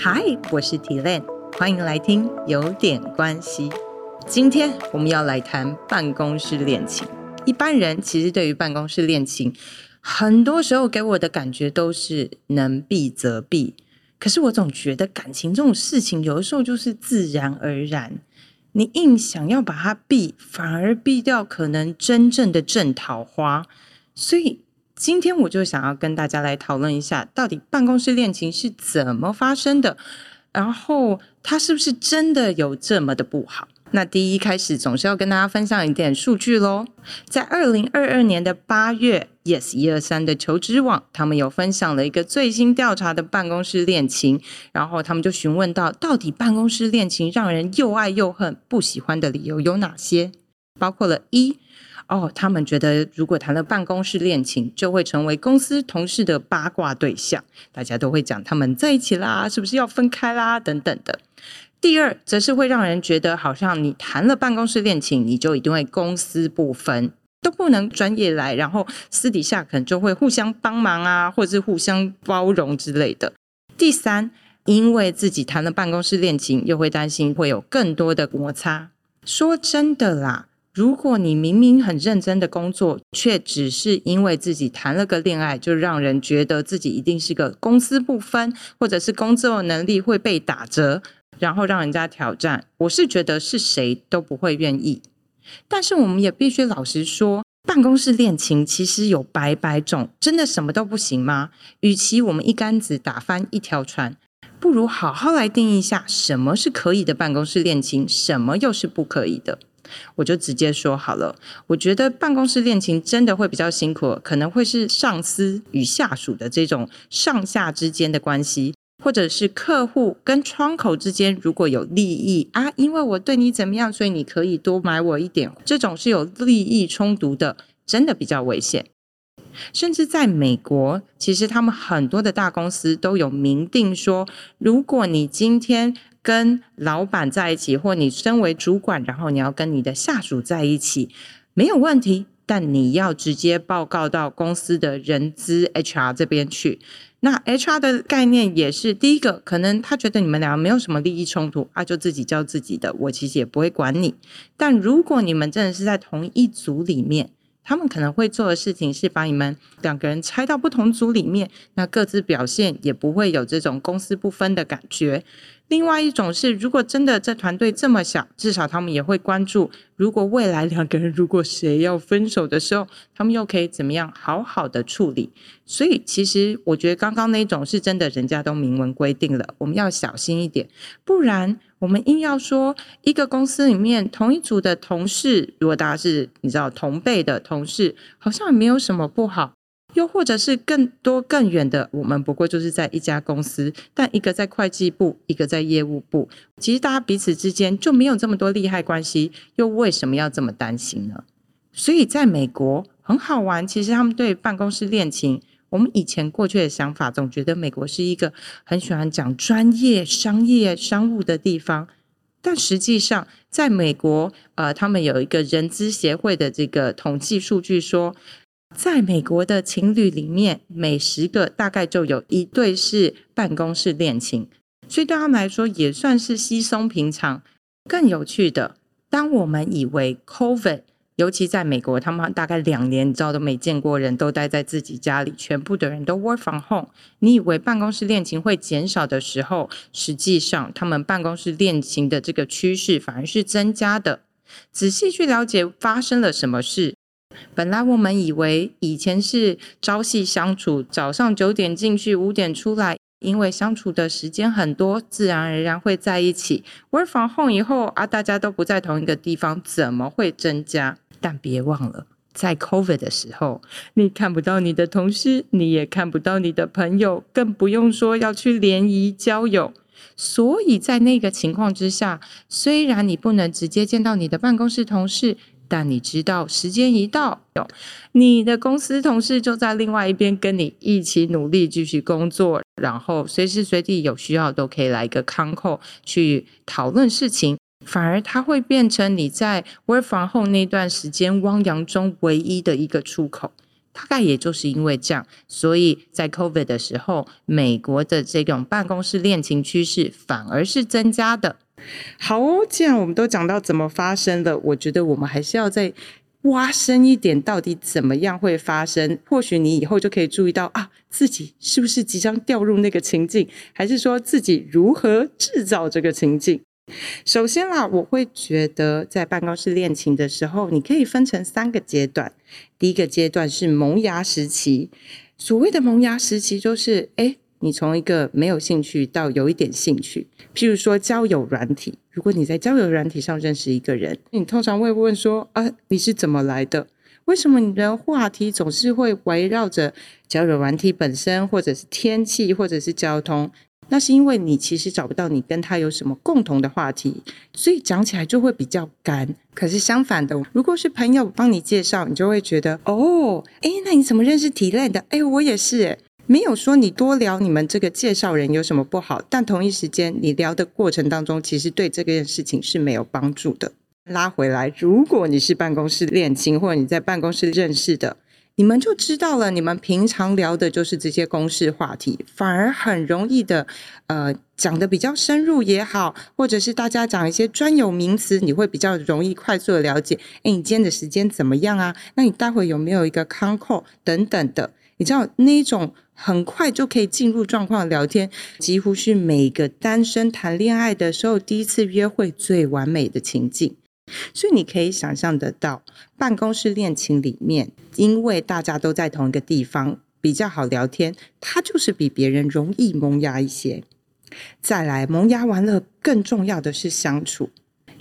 嗨，我是 T Lan，欢迎来听有点关系。今天我们要来谈办公室恋情。一般人其实对于办公室恋情，很多时候给我的感觉都是能避则避。可是我总觉得感情这种事情，有的时候就是自然而然。你硬想要把它避，反而避掉可能真正的正桃花。所以今天我就想要跟大家来讨论一下，到底办公室恋情是怎么发生的，然后它是不是真的有这么的不好？那第一开始总是要跟大家分享一点数据喽。在二零二二年的八月，Yes 一二三的求职网，他们有分享了一个最新调查的办公室恋情，然后他们就询问到，到底办公室恋情让人又爱又恨、不喜欢的理由有哪些？包括了一哦，他们觉得如果谈了办公室恋情，就会成为公司同事的八卦对象，大家都会讲他们在一起啦，是不是要分开啦等等的。第二，则是会让人觉得，好像你谈了办公室恋情，你就一定会公私不分，都不能专业来，然后私底下可能就会互相帮忙啊，或者是互相包容之类的。第三，因为自己谈了办公室恋情，又会担心会有更多的摩擦。说真的啦，如果你明明很认真的工作，却只是因为自己谈了个恋爱，就让人觉得自己一定是个公私不分，或者是工作能力会被打折。然后让人家挑战，我是觉得是谁都不会愿意。但是我们也必须老实说，办公室恋情其实有百百种，真的什么都不行吗？与其我们一竿子打翻一条船，不如好好来定义一下什么是可以的办公室恋情，什么又是不可以的。我就直接说好了，我觉得办公室恋情真的会比较辛苦，可能会是上司与下属的这种上下之间的关系。或者是客户跟窗口之间如果有利益啊，因为我对你怎么样，所以你可以多买我一点，这种是有利益冲突的，真的比较危险。甚至在美国，其实他们很多的大公司都有明定说，如果你今天跟老板在一起，或你身为主管，然后你要跟你的下属在一起，没有问题，但你要直接报告到公司的人资 HR 这边去。那 HR 的概念也是第一个，可能他觉得你们两个没有什么利益冲突啊，就自己交自己的，我其实也不会管你。但如果你们真的是在同一组里面，他们可能会做的事情是把你们两个人拆到不同组里面，那各自表现也不会有这种公私不分的感觉。另外一种是，如果真的这团队这么小，至少他们也会关注，如果未来两个人如果谁要分手的时候，他们又可以怎么样好好的处理。所以其实我觉得刚刚那种是真的，人家都明文规定了，我们要小心一点，不然我们硬要说一个公司里面同一组的同事，如果大家是你知道同辈的同事，好像也没有什么不好。又或者是更多更远的，我们不过就是在一家公司，但一个在会计部，一个在业务部，其实大家彼此之间就没有这么多利害关系，又为什么要这么担心呢？所以在美国很好玩，其实他们对办公室恋情，我们以前过去的想法总觉得美国是一个很喜欢讲专业、商业、商务的地方，但实际上在美国，呃，他们有一个人资协会的这个统计数据说。在美国的情侣里面，每十个大概就有一对是办公室恋情，所以对他们来说也算是稀松平常。更有趣的，当我们以为 COVID，尤其在美国，他们大概两年，你知道都没见过人，都待在自己家里，全部的人都 work from home。你以为办公室恋情会减少的时候，实际上他们办公室恋情的这个趋势反而是增加的。仔细去了解发生了什么事。本来我们以为以前是朝夕相处，早上九点进去，五点出来，因为相处的时间很多，自然而然会在一起。Work from home 以后啊，大家都不在同一个地方，怎么会增加？但别忘了，在 COVID 的时候，你看不到你的同事，你也看不到你的朋友，更不用说要去联谊交友。所以在那个情况之下，虽然你不能直接见到你的办公室同事。但你知道，时间一到，你的公司同事就在另外一边跟你一起努力继续工作，然后随时随地有需要都可以来一个 con call 去讨论事情，反而它会变成你在 work from home 那段时间汪洋中唯一的一个出口。大概也就是因为这样，所以在 COVID 的时候，美国的这种办公室恋情趋势反而是增加的。好哦，既然我们都讲到怎么发生了，我觉得我们还是要再挖深一点，到底怎么样会发生？或许你以后就可以注意到啊，自己是不是即将掉入那个情境，还是说自己如何制造这个情境？首先啦，我会觉得在办公室恋情的时候，你可以分成三个阶段。第一个阶段是萌芽时期，所谓的萌芽时期就是，哎，你从一个没有兴趣到有一点兴趣。譬如说交友软体，如果你在交友软体上认识一个人，你通常会问说，啊，你是怎么来的？为什么你的话题总是会围绕着交友软体本身，或者是天气，或者是交通？那是因为你其实找不到你跟他有什么共同的话题，所以讲起来就会比较干。可是相反的，如果是朋友帮你介绍，你就会觉得哦，哎，那你怎么认识体类的？哎，我也是，没有说你多聊你们这个介绍人有什么不好，但同一时间你聊的过程当中，其实对这件事情是没有帮助的。拉回来，如果你是办公室恋情，或者你在办公室认识的。你们就知道了，你们平常聊的就是这些公事话题，反而很容易的，呃，讲的比较深入也好，或者是大家讲一些专有名词，你会比较容易快速的了解。哎，你今天的时间怎么样啊？那你待会有没有一个 con c o 等等的？你知道那种很快就可以进入状况的聊天，几乎是每个单身谈恋爱的时候第一次约会最完美的情境。所以你可以想象得到，办公室恋情里面，因为大家都在同一个地方，比较好聊天，它就是比别人容易萌芽一些。再来，萌芽完了，更重要的是相处。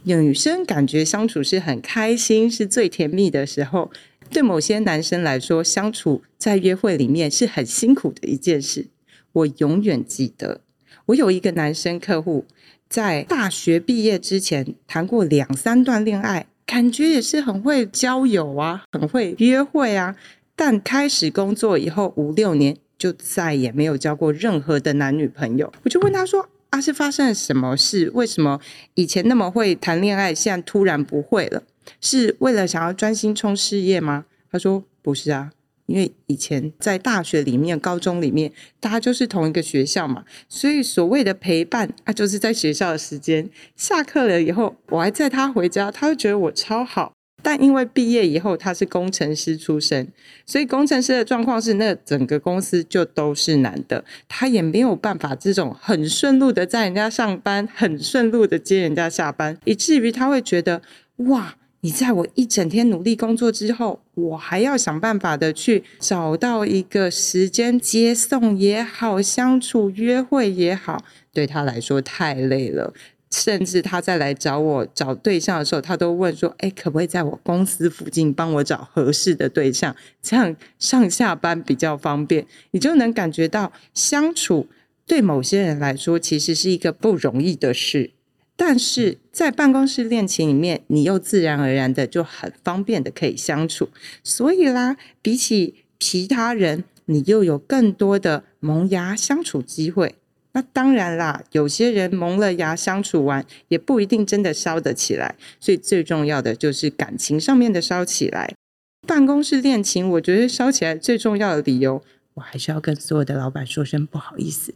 女生感觉相处是很开心，是最甜蜜的时候。对某些男生来说，相处在约会里面是很辛苦的一件事。我永远记得，我有一个男生客户。在大学毕业之前谈过两三段恋爱，感觉也是很会交友啊，很会约会啊。但开始工作以后五六年，就再也没有交过任何的男女朋友。我就问他说：“啊，是发生了什么事？为什么以前那么会谈恋爱，现在突然不会了？是为了想要专心冲事业吗？”他说：“不是啊。”因为以前在大学里面、高中里面，大家就是同一个学校嘛，所以所谓的陪伴啊，就是在学校的时间。下课了以后，我还载他回家，他会觉得我超好。但因为毕业以后他是工程师出身，所以工程师的状况是，那整个公司就都是男的，他也没有办法这种很顺路的在人家上班，很顺路的接人家下班，以至于他会觉得哇。你在我一整天努力工作之后，我还要想办法的去找到一个时间接送也好，相处约会也好，对他来说太累了。甚至他再来找我找对象的时候，他都问说：“哎，可不可以在我公司附近帮我找合适的对象？这样上下班比较方便。”你就能感觉到相处对某些人来说，其实是一个不容易的事。但是在办公室恋情里面，你又自然而然的就很方便的可以相处，所以啦，比起其他人，你又有更多的萌芽相处机会。那当然啦，有些人萌了芽相处完，也不一定真的烧得起来。所以最重要的就是感情上面的烧起来。办公室恋情，我觉得烧起来最重要的理由。我还是要跟所有的老板说声不好意思，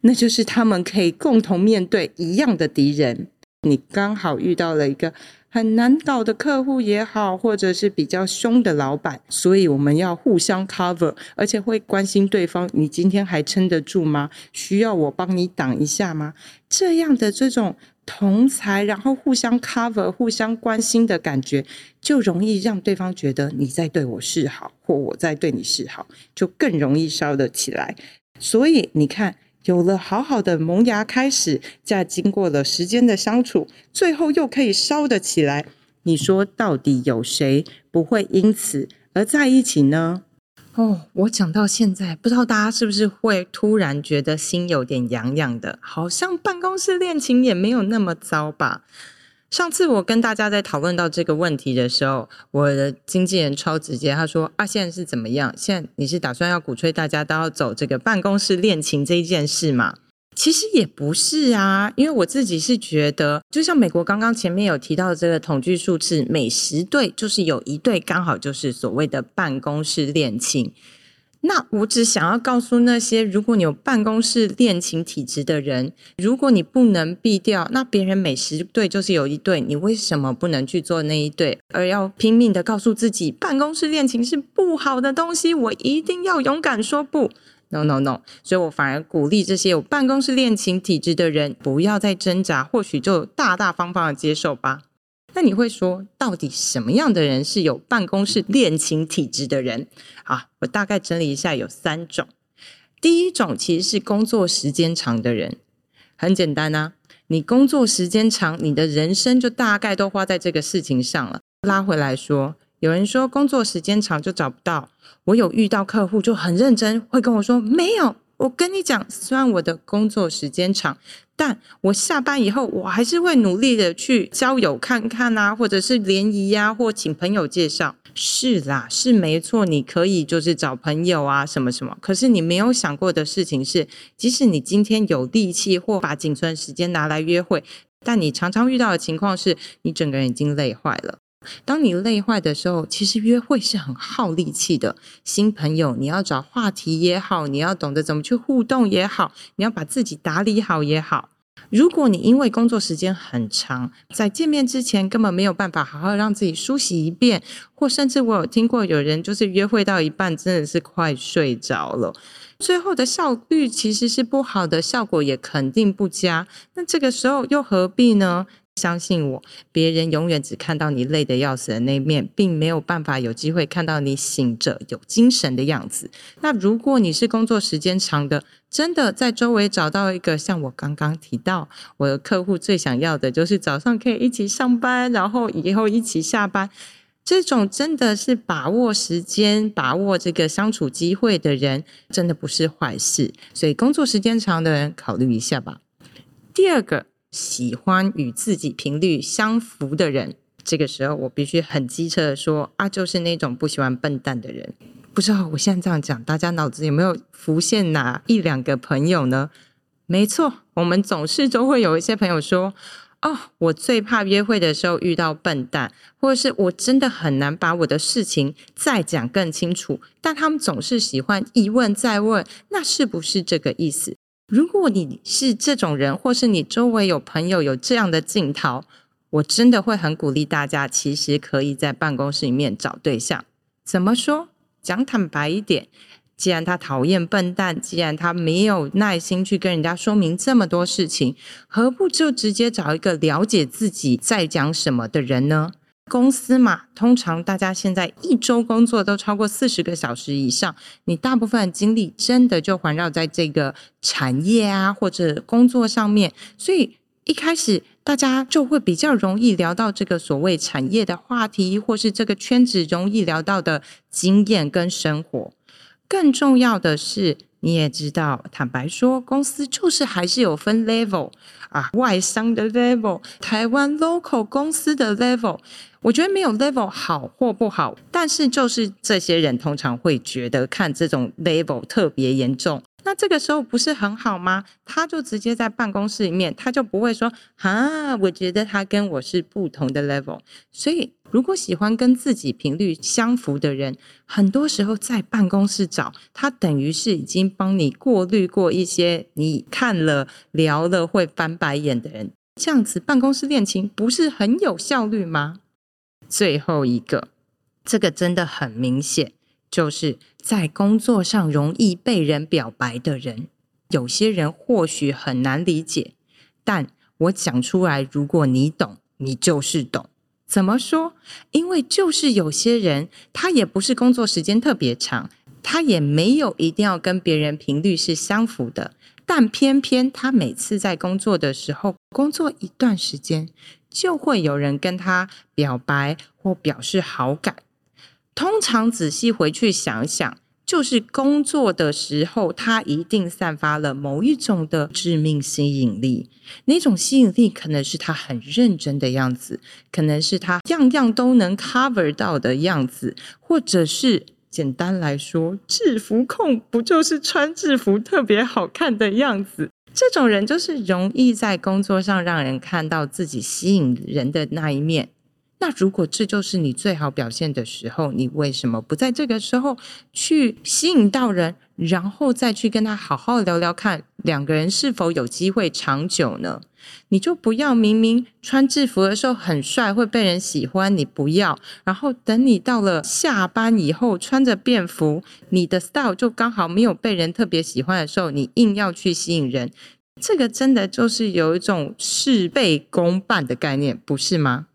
那就是他们可以共同面对一样的敌人。你刚好遇到了一个很难搞的客户也好，或者是比较凶的老板，所以我们要互相 cover，而且会关心对方。你今天还撑得住吗？需要我帮你挡一下吗？这样的这种。同才，然后互相 cover、互相关心的感觉，就容易让对方觉得你在对我示好，或我在对你示好，就更容易烧得起来。所以你看，有了好好的萌芽开始，再经过了时间的相处，最后又可以烧得起来。你说，到底有谁不会因此而在一起呢？哦，我讲到现在，不知道大家是不是会突然觉得心有点痒痒的，好像办公室恋情也没有那么糟吧？上次我跟大家在讨论到这个问题的时候，我的经纪人超直接，他说：“啊，现在是怎么样？现在你是打算要鼓吹大家都要走这个办公室恋情这一件事吗？”其实也不是啊，因为我自己是觉得，就像美国刚刚前面有提到的这个统计数字，每十对就是有一对刚好就是所谓的办公室恋情。那我只想要告诉那些，如果你有办公室恋情体质的人，如果你不能避掉，那别人每十对就是有一对，你为什么不能去做那一对，而要拼命的告诉自己办公室恋情是不好的东西？我一定要勇敢说不，no no no。所以我反而鼓励这些有办公室恋情体质的人，不要再挣扎，或许就大大方方的接受吧。那你会说，到底什么样的人是有办公室恋情体质的人？啊，我大概整理一下，有三种。第一种其实是工作时间长的人，很简单啊，你工作时间长，你的人生就大概都花在这个事情上了。拉回来说，有人说工作时间长就找不到，我有遇到客户就很认真，会跟我说没有。我跟你讲，虽然我的工作时间长，但我下班以后，我还是会努力的去交友看看啊，或者是联谊呀，或请朋友介绍。是啦，是没错，你可以就是找朋友啊，什么什么。可是你没有想过的事情是，即使你今天有力气或把仅存时间拿来约会，但你常常遇到的情况是，你整个人已经累坏了。当你累坏的时候，其实约会是很耗力气的。新朋友，你要找话题也好，你要懂得怎么去互动也好，你要把自己打理好也好。如果你因为工作时间很长，在见面之前根本没有办法好好让自己梳洗一遍，或甚至我有听过有人就是约会到一半真的是快睡着了，最后的效率其实是不好的，效果也肯定不佳。那这个时候又何必呢？相信我，别人永远只看到你累得要死的那一面，并没有办法有机会看到你醒着有精神的样子。那如果你是工作时间长的，真的在周围找到一个像我刚刚提到，我的客户最想要的就是早上可以一起上班，然后以后一起下班，这种真的是把握时间、把握这个相处机会的人，真的不是坏事。所以工作时间长的人，考虑一下吧。第二个。喜欢与自己频率相符的人，这个时候我必须很机车的说啊，就是那种不喜欢笨蛋的人。不知道我现在这样讲，大家脑子有没有浮现哪一两个朋友呢？没错，我们总是都会有一些朋友说，哦，我最怕约会的时候遇到笨蛋，或者是我真的很难把我的事情再讲更清楚，但他们总是喜欢一问再问，那是不是这个意思？如果你是这种人，或是你周围有朋友有这样的镜头，我真的会很鼓励大家，其实可以在办公室里面找对象。怎么说？讲坦白一点，既然他讨厌笨蛋，既然他没有耐心去跟人家说明这么多事情，何不就直接找一个了解自己在讲什么的人呢？公司嘛，通常大家现在一周工作都超过四十个小时以上，你大部分精力真的就环绕在这个产业啊或者工作上面，所以一开始大家就会比较容易聊到这个所谓产业的话题，或是这个圈子容易聊到的经验跟生活。更重要的是。你也知道，坦白说，公司就是还是有分 level 啊，外商的 level，台湾 local 公司的 level。我觉得没有 level 好或不好，但是就是这些人通常会觉得看这种 level 特别严重。那这个时候不是很好吗？他就直接在办公室里面，他就不会说啊，我觉得他跟我是不同的 level。所以，如果喜欢跟自己频率相符的人，很多时候在办公室找他，等于是已经帮你过滤过一些你看了聊了会翻白眼的人。这样子办公室恋情不是很有效率吗？最后一个，这个真的很明显。就是在工作上容易被人表白的人，有些人或许很难理解，但我讲出来，如果你懂，你就是懂。怎么说？因为就是有些人，他也不是工作时间特别长，他也没有一定要跟别人频率是相符的，但偏偏他每次在工作的时候，工作一段时间，就会有人跟他表白或表示好感。通常仔细回去想想，就是工作的时候，他一定散发了某一种的致命吸引力。那种吸引力可能是他很认真的样子，可能是他样样都能 cover 到的样子，或者是简单来说，制服控不就是穿制服特别好看的样子？这种人就是容易在工作上让人看到自己吸引人的那一面。那如果这就是你最好表现的时候，你为什么不在这个时候去吸引到人，然后再去跟他好好聊聊看，两个人是否有机会长久呢？你就不要明明穿制服的时候很帅，会被人喜欢，你不要，然后等你到了下班以后穿着便服，你的 style 就刚好没有被人特别喜欢的时候，你硬要去吸引人，这个真的就是有一种事倍功半的概念，不是吗？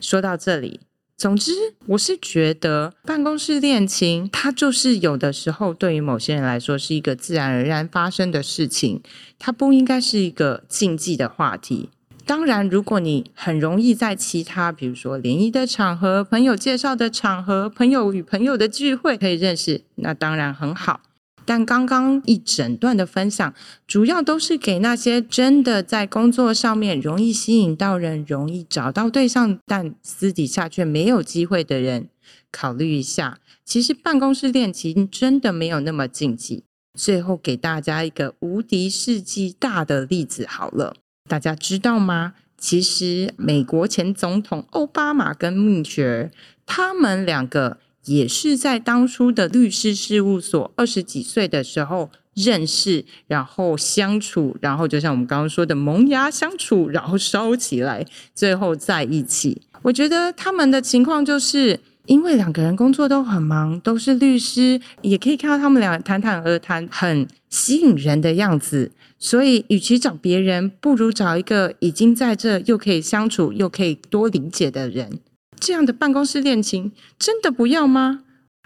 说到这里，总之我是觉得办公室恋情，它就是有的时候对于某些人来说是一个自然而然发生的事情，它不应该是一个禁忌的话题。当然，如果你很容易在其他，比如说联谊的场合、朋友介绍的场合、朋友与朋友的聚会可以认识，那当然很好。但刚刚一整段的分享，主要都是给那些真的在工作上面容易吸引到人、容易找到对象，但私底下却没有机会的人考虑一下。其实办公室恋情真的没有那么禁忌。最后给大家一个无敌世纪大的例子，好了，大家知道吗？其实美国前总统奥巴马跟蜜雪儿，他们两个。也是在当初的律师事务所二十几岁的时候认识，然后相处，然后就像我们刚刚说的萌芽相处，然后烧起来，最后在一起。我觉得他们的情况就是因为两个人工作都很忙，都是律师，也可以看到他们俩谈谈而谈，很吸引人的样子。所以，与其找别人，不如找一个已经在这又可以相处又可以多理解的人。这样的办公室恋情真的不要吗？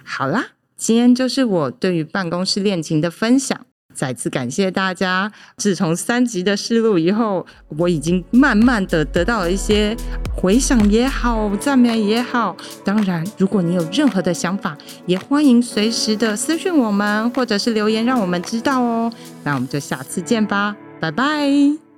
好啦，今天就是我对于办公室恋情的分享。再次感谢大家。自从三集的试录以后，我已经慢慢的得到了一些回响也好，赞美也好。当然，如果你有任何的想法，也欢迎随时的私讯我们，或者是留言让我们知道哦。那我们就下次见吧，拜拜。